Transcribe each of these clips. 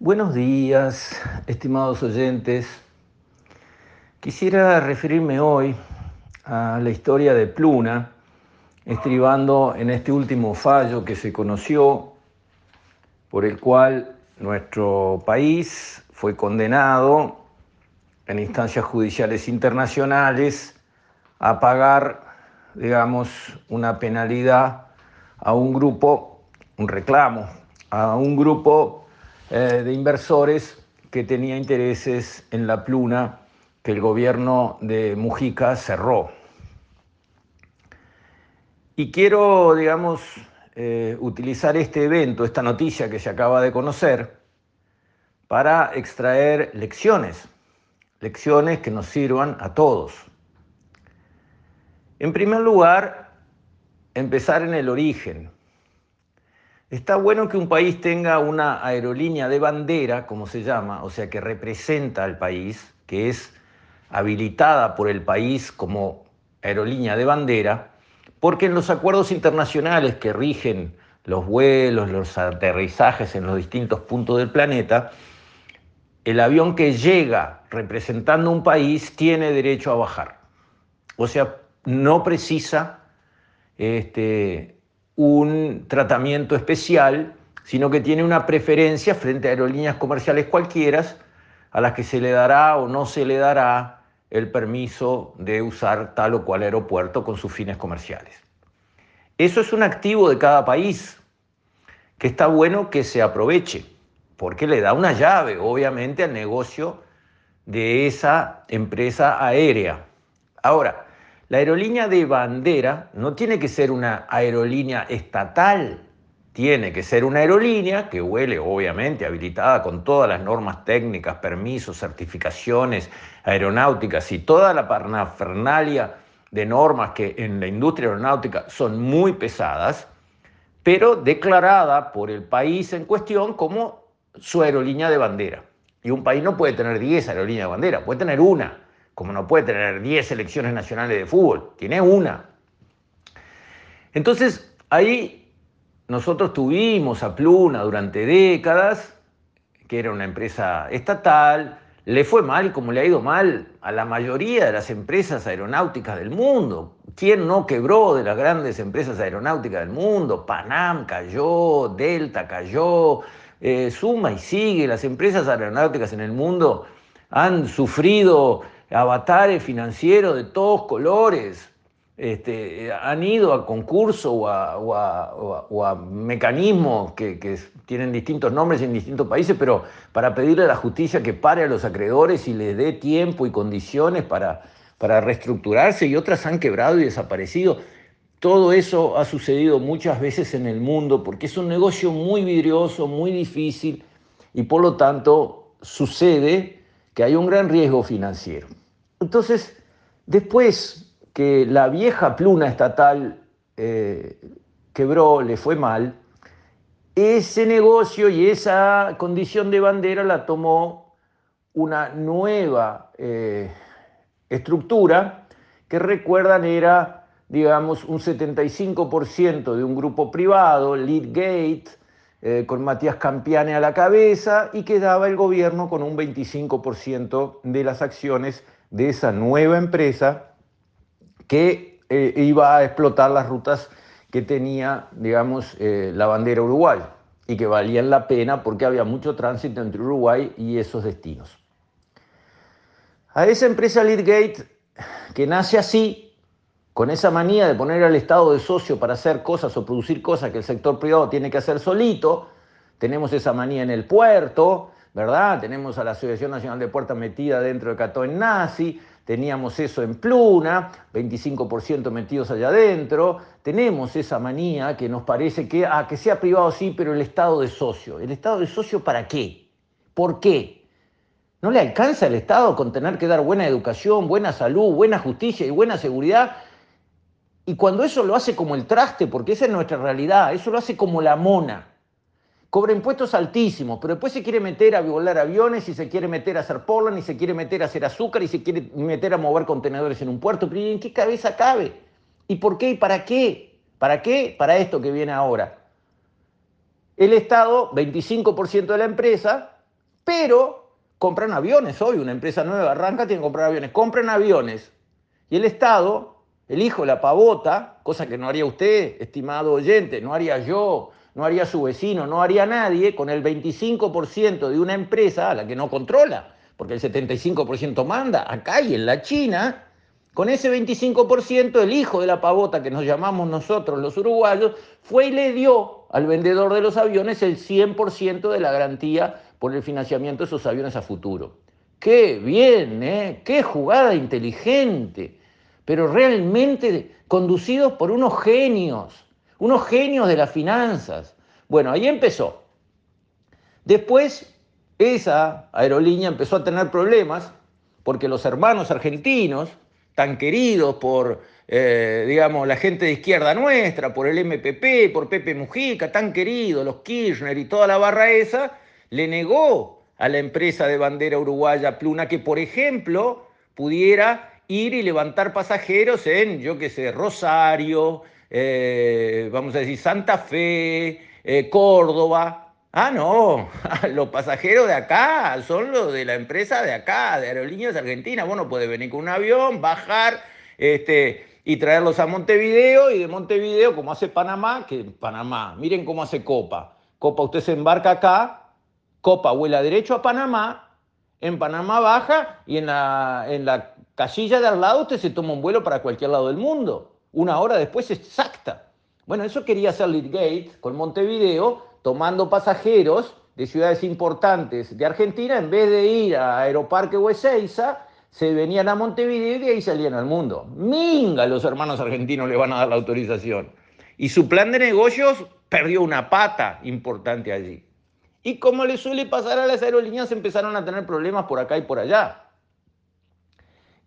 Buenos días, estimados oyentes. Quisiera referirme hoy a la historia de Pluna, estribando en este último fallo que se conoció, por el cual nuestro país fue condenado en instancias judiciales internacionales a pagar, digamos, una penalidad a un grupo, un reclamo, a un grupo eh, de inversores que tenía intereses en la pluna que el gobierno de Mujica cerró. Y quiero, digamos, eh, utilizar este evento, esta noticia que se acaba de conocer, para extraer lecciones, lecciones que nos sirvan a todos. En primer lugar, empezar en el origen. Está bueno que un país tenga una aerolínea de bandera, como se llama, o sea, que representa al país, que es habilitada por el país como aerolínea de bandera, porque en los acuerdos internacionales que rigen los vuelos, los aterrizajes en los distintos puntos del planeta, el avión que llega representando un país tiene derecho a bajar. O sea, no precisa este, un tratamiento especial, sino que tiene una preferencia frente a aerolíneas comerciales cualquiera a las que se le dará o no se le dará el permiso de usar tal o cual aeropuerto con sus fines comerciales. Eso es un activo de cada país que está bueno que se aproveche, porque le da una llave, obviamente, al negocio de esa empresa aérea. Ahora, la aerolínea de bandera no tiene que ser una aerolínea estatal, tiene que ser una aerolínea que huele, obviamente, habilitada con todas las normas técnicas, permisos, certificaciones aeronáuticas y toda la parnafernalia de normas que en la industria aeronáutica son muy pesadas, pero declarada por el país en cuestión como su aerolínea de bandera. Y un país no puede tener 10 aerolíneas de bandera, puede tener una como no puede tener 10 selecciones nacionales de fútbol, tiene una. Entonces, ahí nosotros tuvimos a Pluna durante décadas, que era una empresa estatal, le fue mal como le ha ido mal a la mayoría de las empresas aeronáuticas del mundo. ¿Quién no quebró de las grandes empresas aeronáuticas del mundo? Panam cayó, Delta cayó, eh, suma y sigue. Las empresas aeronáuticas en el mundo han sufrido avatares financieros de todos colores, este, han ido a concursos o a, mecanismos que, tienen distintos nombres en distintos países, pero para pedirle a la justicia que pare a los acreedores y les dé tiempo y condiciones para, para reestructurarse y otras han quebrado y desaparecido. Todo eso ha sucedido muchas veces en el mundo porque es un negocio muy vidrioso, muy difícil y por lo tanto sucede que hay un gran riesgo financiero. Entonces, después que la vieja pluna estatal eh, quebró, le fue mal, ese negocio y esa condición de bandera la tomó una nueva eh, estructura que recuerdan era, digamos, un 75% de un grupo privado, Leadgate, eh, con Matías Campiane a la cabeza, y quedaba el gobierno con un 25% de las acciones de esa nueva empresa que eh, iba a explotar las rutas que tenía, digamos, eh, la bandera Uruguay y que valían la pena porque había mucho tránsito entre Uruguay y esos destinos. A esa empresa Leadgate, que nace así, con esa manía de poner al Estado de socio para hacer cosas o producir cosas que el sector privado tiene que hacer solito, tenemos esa manía en el puerto, ¿verdad? Tenemos a la Asociación Nacional de Puertas metida dentro de Cató en Nazi, teníamos eso en Pluna, 25% metidos allá adentro, tenemos esa manía que nos parece que, ah, que sea privado sí, pero el Estado de socio. ¿El Estado de socio para qué? ¿Por qué? ¿No le alcanza el Estado con tener que dar buena educación, buena salud, buena justicia y buena seguridad? Y cuando eso lo hace como el traste, porque esa es nuestra realidad, eso lo hace como la mona cobra impuestos altísimos, pero después se quiere meter a volar aviones y se quiere meter a hacer polen y se quiere meter a hacer azúcar y se quiere meter a mover contenedores en un puerto. Pero ¿en qué cabeza cabe? ¿Y por qué y para qué? ¿Para qué? Para esto que viene ahora. El Estado, 25% de la empresa, Pero compran aviones hoy, una empresa nueva arranca, tiene que comprar aviones, compran aviones. Y el Estado, el hijo la pavota, cosa que no haría usted, estimado oyente, no haría yo, no haría su vecino, no haría nadie, con el 25% de una empresa a la que no controla, porque el 75% manda acá y en la China, con ese 25% el hijo de la pavota que nos llamamos nosotros los uruguayos fue y le dio al vendedor de los aviones el 100% de la garantía por el financiamiento de esos aviones a futuro. Qué bien, ¿eh? qué jugada inteligente, pero realmente conducidos por unos genios, unos genios de las finanzas. Bueno, ahí empezó. Después, esa aerolínea empezó a tener problemas porque los hermanos argentinos, tan queridos por, eh, digamos, la gente de izquierda nuestra, por el MPP, por Pepe Mujica, tan queridos, los Kirchner y toda la barra esa, le negó a la empresa de bandera uruguaya Pluna que, por ejemplo, pudiera ir y levantar pasajeros en, yo qué sé, Rosario, eh, vamos a decir, Santa Fe, eh, Córdoba, Ah, no, los pasajeros de acá son los de la empresa de acá, de Aerolíneas Argentinas. Bueno, puede venir con un avión, bajar este, y traerlos a Montevideo y de Montevideo, como hace Panamá, que Panamá, miren cómo hace Copa. Copa usted se embarca acá, Copa vuela derecho a Panamá, en Panamá baja y en la, en la casilla de al lado usted se toma un vuelo para cualquier lado del mundo. Una hora después exacta. Bueno, eso quería hacer Gates con Montevideo tomando pasajeros de ciudades importantes de Argentina, en vez de ir a Aeroparque o Ezeiza, se venían a Montevideo y de ahí salían al mundo. Minga, los hermanos argentinos le van a dar la autorización. Y su plan de negocios perdió una pata importante allí. Y como le suele pasar a las aerolíneas, empezaron a tener problemas por acá y por allá.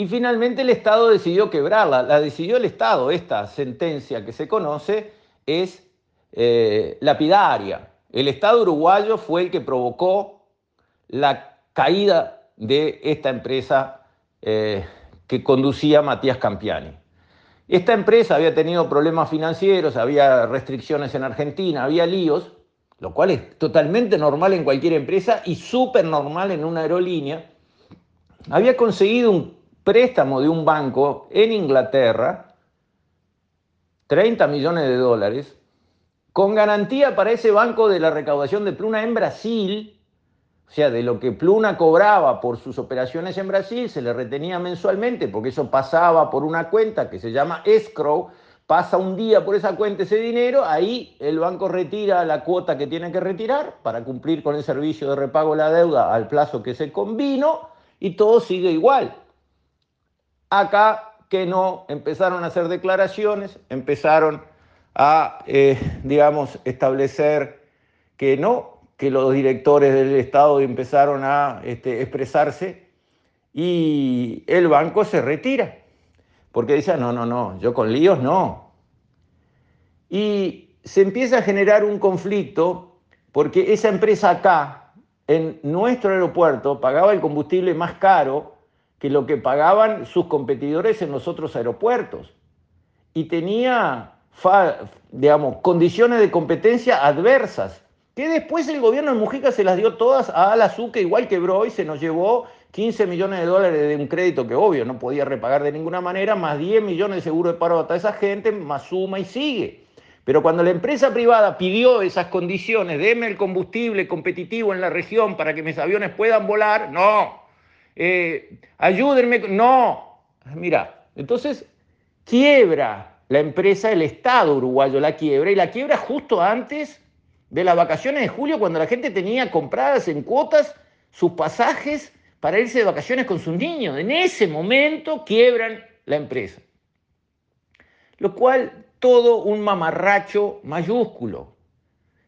Y finalmente el Estado decidió quebrarla. La decidió el Estado. Esta sentencia que se conoce es eh, lapidaria. El Estado uruguayo fue el que provocó la caída de esta empresa eh, que conducía Matías Campiani. Esta empresa había tenido problemas financieros, había restricciones en Argentina, había líos, lo cual es totalmente normal en cualquier empresa y súper normal en una aerolínea. Había conseguido un préstamo de un banco en Inglaterra, 30 millones de dólares, con garantía para ese banco de la recaudación de Pluna en Brasil, o sea, de lo que Pluna cobraba por sus operaciones en Brasil, se le retenía mensualmente, porque eso pasaba por una cuenta que se llama escrow, pasa un día por esa cuenta ese dinero, ahí el banco retira la cuota que tiene que retirar para cumplir con el servicio de repago de la deuda al plazo que se convino y todo sigue igual. Acá que no, empezaron a hacer declaraciones, empezaron a, eh, digamos, establecer que no, que los directores del Estado empezaron a este, expresarse y el banco se retira, porque dice, no, no, no, yo con líos no. Y se empieza a generar un conflicto porque esa empresa acá, en nuestro aeropuerto, pagaba el combustible más caro que lo que pagaban sus competidores en los otros aeropuertos. Y tenía digamos, condiciones de competencia adversas, que después el gobierno de Mujica se las dio todas a la que igual quebró y se nos llevó 15 millones de dólares de un crédito que obvio no podía repagar de ninguna manera, más 10 millones de seguro de paro a esa gente, más suma y sigue. Pero cuando la empresa privada pidió esas condiciones, deme el combustible competitivo en la región para que mis aviones puedan volar, no. Eh, ayúdenme, no. Mira, entonces quiebra la empresa, el Estado uruguayo la quiebra y la quiebra justo antes de las vacaciones de julio cuando la gente tenía compradas en cuotas sus pasajes para irse de vacaciones con sus niños. En ese momento quiebran la empresa. Lo cual todo un mamarracho mayúsculo.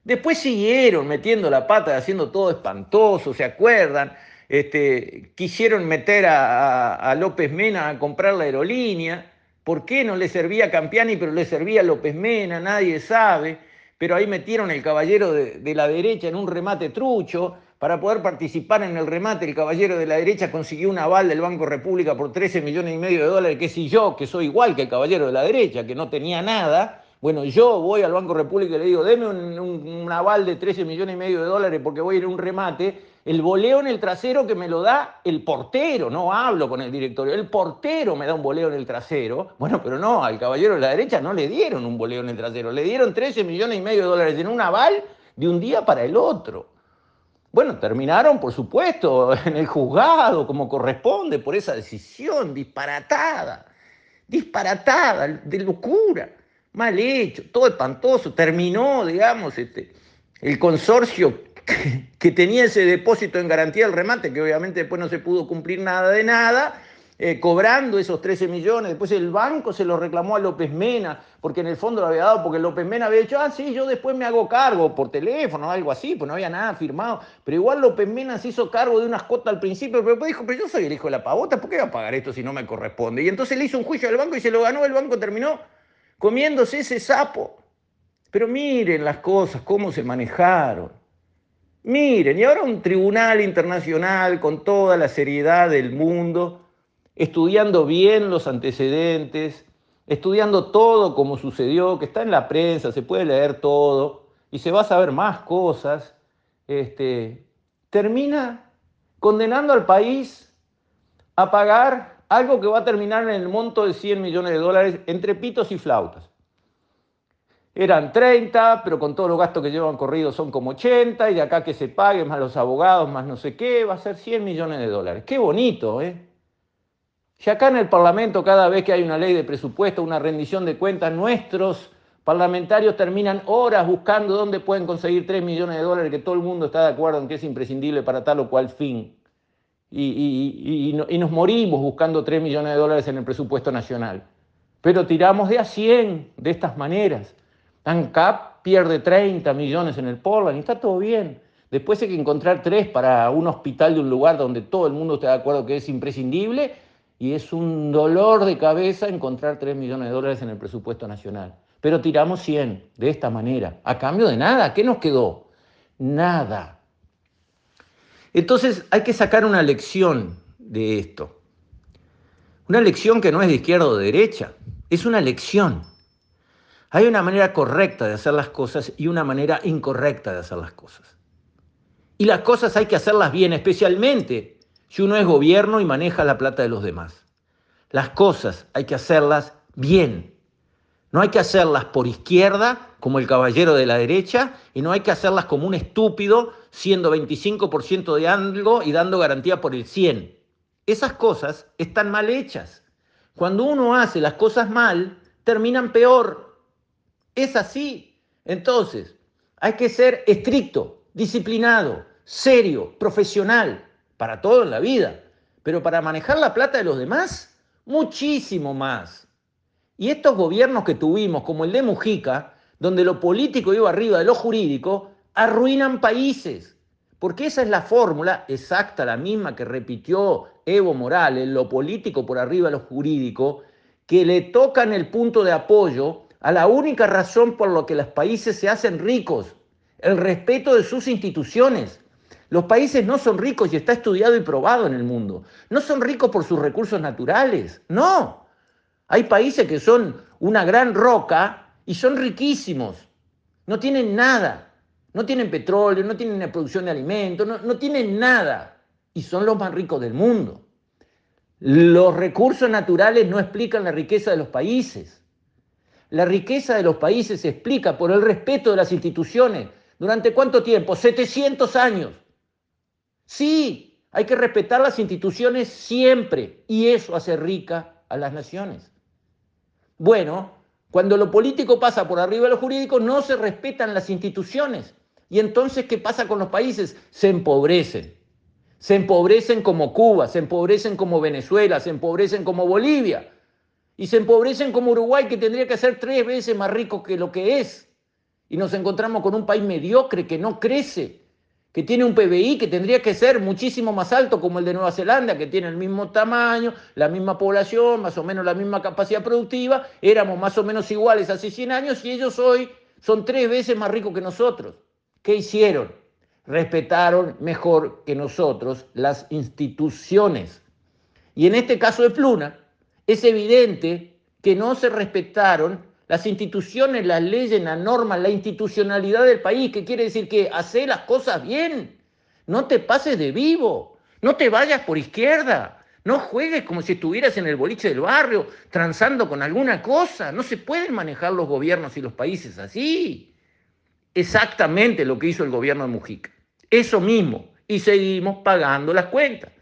Después siguieron metiendo la pata, haciendo todo espantoso, ¿se acuerdan? Este, quisieron meter a, López Mena a comprar la aerolínea ¿Por qué no le servía a Campiani, pero le servía a López Mena? Nadie sabe. Pero ahí metieron el caballero de, la derecha en un remate trucho. Para poder participar en el remate, el caballero de la derecha consiguió un aval del Banco República por 13 millones y medio de dólares, que si yo, que soy igual que el caballero de la derecha, que no tenía nada, Bueno, yo voy al Banco República y le digo, deme un, aval de 13 millones y medio de dólares porque voy a ir a un remate. El boleo en el trasero que me lo da el portero, no hablo con el directorio, el portero me da un boleo en el trasero. Bueno, pero no, al caballero de la derecha no le dieron un boleo en el trasero, le dieron 13 millones y medio de dólares en un aval de un día para el otro. Bueno, terminaron, por supuesto, en el juzgado, como corresponde, por esa decisión disparatada, disparatada, de locura, mal hecho, todo espantoso. Terminó, digamos, este, el consorcio que tenía ese depósito en garantía del remate, que obviamente después no se pudo cumplir nada de nada, eh, cobrando esos 13 millones. Después el banco se lo reclamó a López Mena, porque en el fondo lo había dado, porque López Mena había dicho, ah, sí, yo después me hago cargo por teléfono algo así, pues no había nada firmado. Pero igual López Mena se hizo cargo de unas cuotas al principio, pero después dijo, pero yo soy el hijo de la pavota, ¿por qué voy a pagar esto si no me corresponde? Y entonces le hizo un juicio al banco y se lo ganó, el banco terminó comiéndose ese sapo. Pero miren las cosas, cómo se manejaron. Miren, y ahora un tribunal internacional con toda la seriedad del mundo estudiando bien los antecedentes, estudiando todo como sucedió, que está en la prensa, se puede leer todo y se va a saber más cosas, este, termina condenando al país a pagar algo que va a terminar en el monto de 100 millones de dólares entre pitos y flautas. Eran 30, pero con todos los gastos que llevan corridos son como 80, y de acá que se pague, más los abogados, más no sé qué, va a ser 100 millones de dólares. Qué bonito, ¿eh? Si acá en el Parlamento cada vez que hay una ley de presupuesto, una rendición de cuentas, nuestros parlamentarios terminan horas buscando dónde pueden conseguir 3 millones de dólares, que todo el mundo está de acuerdo en que es imprescindible para tal o cual fin. Y, nos morimos buscando 3 millones de dólares en el presupuesto nacional. Pero tiramos de a 100 de estas maneras. ANCAP pierde 30 millones en el Portland y está todo bien. Después hay que encontrar 3 para un hospital de un lugar donde todo el mundo está de acuerdo que es imprescindible y es un dolor de cabeza encontrar 3 millones de dólares en el presupuesto nacional. Pero tiramos 100 de esta manera, a cambio de nada. ¿Qué nos quedó? Nada. Entonces hay que sacar una lección de esto. Una lección que no es de izquierda o de derecha, es una lección. Hay una manera correcta de hacer las cosas y una manera incorrecta de hacer las cosas. Y las cosas hay que hacerlas bien, especialmente si uno es gobierno y maneja la plata de los demás. Las cosas hay que hacerlas bien. No hay que hacerlas por izquierda, como el caballero de la derecha, y no hay que hacerlas como un estúpido, siendo 25% de algo y dando garantía por el 100. Esas cosas están mal hechas. Cuando uno hace las cosas mal, terminan peor. Es así. Entonces, hay que ser estricto, disciplinado, serio, profesional para todo en la vida, pero para manejar la plata de los demás, muchísimo más. Y estos gobiernos que tuvimos, como el de Mujica, donde lo político iba arriba de lo jurídico, arruinan países. Porque esa es la fórmula exacta, la misma que repitió Evo Morales, lo político por arriba de lo jurídico, que le tocan el punto de apoyo a la única razón por la que los países se hacen ricos, el respeto de sus instituciones. Los países no son ricos y está estudiado y probado en el mundo. No son ricos por sus recursos naturales, no. Hay países que son una gran roca y son riquísimos. No tienen nada. No tienen petróleo, no tienen producción de alimentos, no, no tienen nada. Y son los más ricos del mundo. Los recursos naturales no explican la riqueza de los países. La riqueza de los países se explica por el respeto de las instituciones. ¿Durante cuánto tiempo? 700 años. Sí, hay que respetar las instituciones siempre y eso hace rica a las naciones. Bueno, cuando lo político pasa por arriba de lo jurídico, no se respetan las instituciones. Y entonces, ¿qué pasa con los países? Se empobrecen. Se empobrecen como Cuba, se empobrecen como Venezuela, se empobrecen como Bolivia. Y se empobrecen como Uruguay, que tendría que ser tres veces más rico que lo que es. Y nos encontramos con un país mediocre que no crece, que tiene un PBI que tendría que ser muchísimo más alto como el de Nueva Zelanda, que tiene el mismo tamaño, la misma población, más o menos la misma capacidad productiva, éramos más o menos iguales hace 100 años y ellos hoy son tres veces más ricos que nosotros. ¿Qué hicieron? Respetaron mejor que nosotros las instituciones. Y en este caso de Pluna, es evidente que no se respetaron las instituciones, las leyes, las normas, la institucionalidad del país, que quiere decir que hace las cosas bien. No te pases de vivo, no te vayas por izquierda, no juegues como si estuvieras en el boliche del barrio, transando con alguna cosa. No se pueden manejar los gobiernos y los países así. Exactamente lo que hizo el gobierno de Mujica. Eso mismo. Y seguimos pagando las cuentas.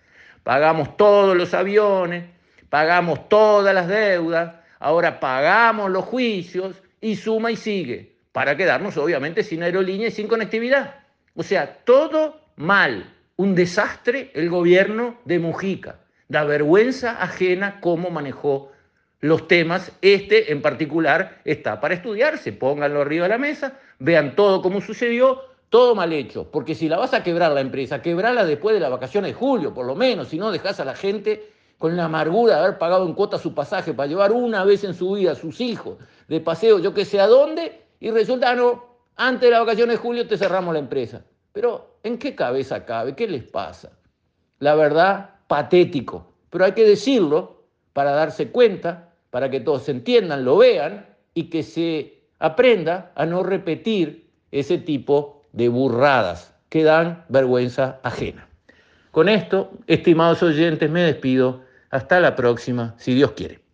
Pagamos todos los aviones, pagamos todas las deudas, ahora pagamos los juicios y suma y sigue, para quedarnos obviamente sin aerolínea y sin conectividad. O sea, todo mal, un desastre el gobierno de Mujica. Da vergüenza ajena cómo manejó los temas. Este en particular está para estudiarse. Pónganlo arriba de la mesa, vean todo cómo sucedió, todo mal hecho. Porque si la vas a quebrar la empresa, quebrala después de las vacaciones de julio, por lo menos. Si no, dejas a la gente con la amargura de haber pagado en cuota su pasaje para llevar una vez en su vida a sus hijos de paseo, yo que sé a dónde, y resulta, no, antes de las vacaciones de julio te cerramos la empresa. Pero, ¿en qué cabeza cabe? ¿Qué les pasa? La verdad, patético. Pero hay que decirlo para darse cuenta, para que todos se entiendan, lo vean y que se aprenda a no repetir ese tipo de burradas que dan vergüenza ajena. Con esto, estimados oyentes, me despido. Hasta la próxima, si Dios quiere.